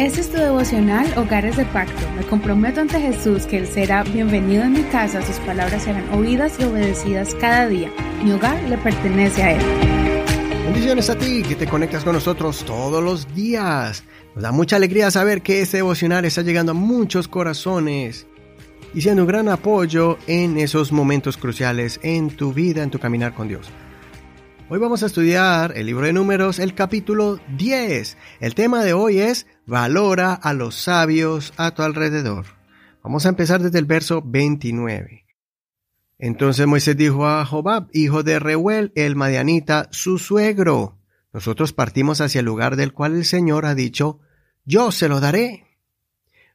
Este es tu devocional Hogares de Pacto. Me comprometo ante Jesús que Él será bienvenido en mi casa, sus palabras serán oídas y obedecidas cada día. Mi hogar le pertenece a Él. Bendiciones a ti que te conectas con nosotros todos los días. Nos da mucha alegría saber que este devocional está llegando a muchos corazones y siendo un gran apoyo en esos momentos cruciales en tu vida, en tu caminar con Dios. Hoy vamos a estudiar el libro de números, el capítulo 10. El tema de hoy es Valora a los sabios a tu alrededor. Vamos a empezar desde el verso 29. Entonces Moisés dijo a Jobab, hijo de Reuel, el Madianita, su suegro, nosotros partimos hacia el lugar del cual el Señor ha dicho, yo se lo daré.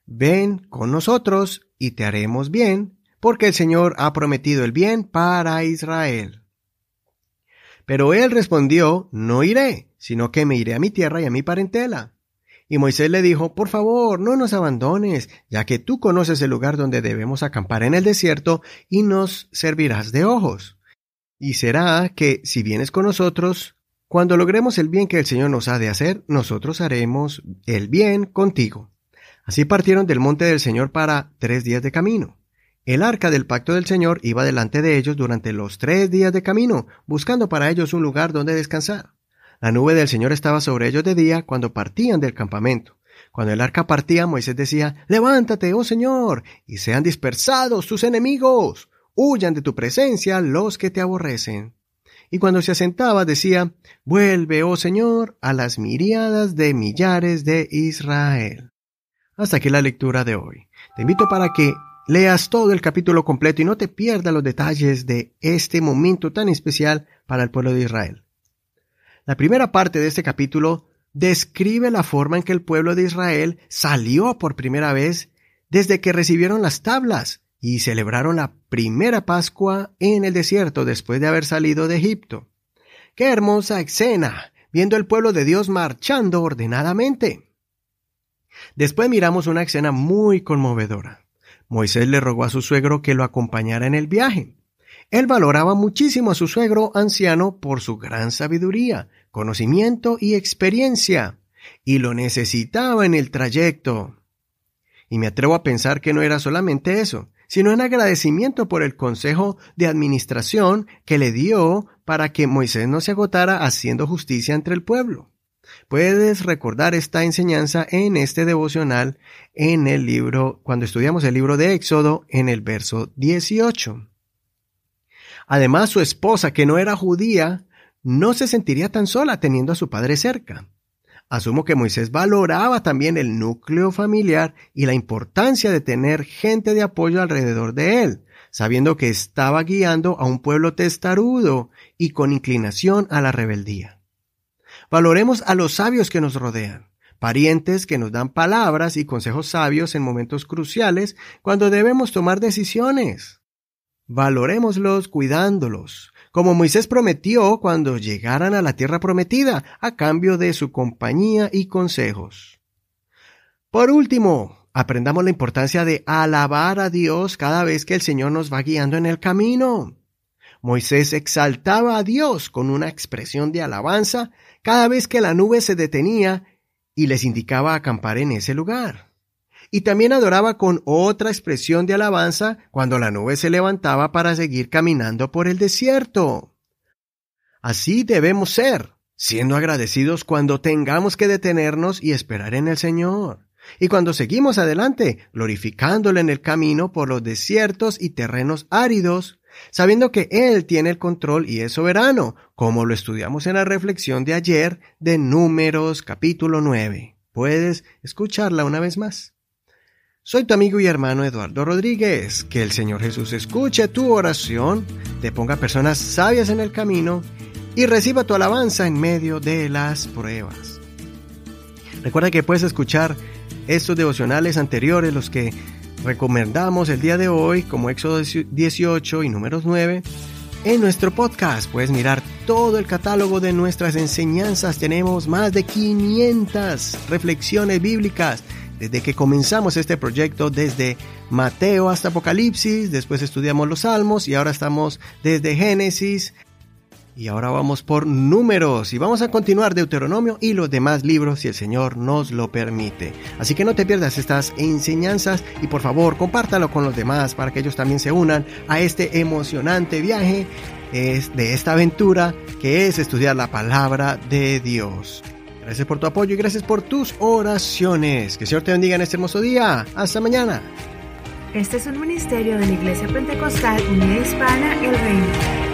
Ven con nosotros y te haremos bien, porque el Señor ha prometido el bien para Israel. Pero él respondió, no iré, sino que me iré a mi tierra y a mi parentela. Y Moisés le dijo, por favor, no nos abandones, ya que tú conoces el lugar donde debemos acampar en el desierto y nos servirás de ojos. Y será que, si vienes con nosotros, cuando logremos el bien que el Señor nos ha de hacer, nosotros haremos el bien contigo. Así partieron del monte del Señor para tres días de camino. El arca del pacto del Señor iba delante de ellos durante los tres días de camino, buscando para ellos un lugar donde descansar. La nube del Señor estaba sobre ellos de día cuando partían del campamento. Cuando el arca partía, Moisés decía, Levántate, oh Señor, y sean dispersados tus enemigos. Huyan de tu presencia los que te aborrecen. Y cuando se asentaba, decía, Vuelve, oh Señor, a las miriadas de millares de Israel. Hasta aquí la lectura de hoy. Te invito para que leas todo el capítulo completo y no te pierdas los detalles de este momento tan especial para el pueblo de Israel. La primera parte de este capítulo describe la forma en que el pueblo de Israel salió por primera vez desde que recibieron las tablas y celebraron la primera Pascua en el desierto después de haber salido de Egipto. ¡Qué hermosa escena! viendo el pueblo de Dios marchando ordenadamente. Después miramos una escena muy conmovedora. Moisés le rogó a su suegro que lo acompañara en el viaje. Él valoraba muchísimo a su suegro anciano por su gran sabiduría, conocimiento y experiencia, y lo necesitaba en el trayecto. Y me atrevo a pensar que no era solamente eso, sino en agradecimiento por el consejo de administración que le dio para que Moisés no se agotara haciendo justicia entre el pueblo. Puedes recordar esta enseñanza en este devocional en el libro, cuando estudiamos el libro de Éxodo en el verso 18. Además, su esposa, que no era judía, no se sentiría tan sola teniendo a su padre cerca. Asumo que Moisés valoraba también el núcleo familiar y la importancia de tener gente de apoyo alrededor de él, sabiendo que estaba guiando a un pueblo testarudo y con inclinación a la rebeldía. Valoremos a los sabios que nos rodean, parientes que nos dan palabras y consejos sabios en momentos cruciales cuando debemos tomar decisiones. Valorémoslos cuidándolos, como Moisés prometió cuando llegaran a la tierra prometida, a cambio de su compañía y consejos. Por último, aprendamos la importancia de alabar a Dios cada vez que el Señor nos va guiando en el camino. Moisés exaltaba a Dios con una expresión de alabanza cada vez que la nube se detenía y les indicaba acampar en ese lugar y también adoraba con otra expresión de alabanza cuando la nube se levantaba para seguir caminando por el desierto. Así debemos ser, siendo agradecidos cuando tengamos que detenernos y esperar en el Señor. Y cuando seguimos adelante, glorificándole en el camino por los desiertos y terrenos áridos, sabiendo que Él tiene el control y es soberano, como lo estudiamos en la reflexión de ayer de Números capítulo 9. Puedes escucharla una vez más. Soy tu amigo y hermano Eduardo Rodríguez. Que el Señor Jesús escuche tu oración, te ponga personas sabias en el camino y reciba tu alabanza en medio de las pruebas. Recuerda que puedes escuchar estos devocionales anteriores, los que recomendamos el día de hoy, como Éxodo 18 y números 9, en nuestro podcast. Puedes mirar todo el catálogo de nuestras enseñanzas. Tenemos más de 500 reflexiones bíblicas desde que comenzamos este proyecto, desde Mateo hasta Apocalipsis, después estudiamos los Salmos y ahora estamos desde Génesis Y ahora vamos por números y vamos a continuar Deuteronomio y los demás libros si el Señor nos lo permite. Así que no te pierdas estas enseñanzas y por favor compártalo con los demás para que ellos también se unan a este emocionante viaje de esta aventura que es estudiar la palabra de Dios. Gracias por tu apoyo y gracias por tus oraciones. Que el Señor te bendiga en este hermoso día. Hasta mañana. Este es un ministerio de la Iglesia Pentecostal Unida Hispana El Reino.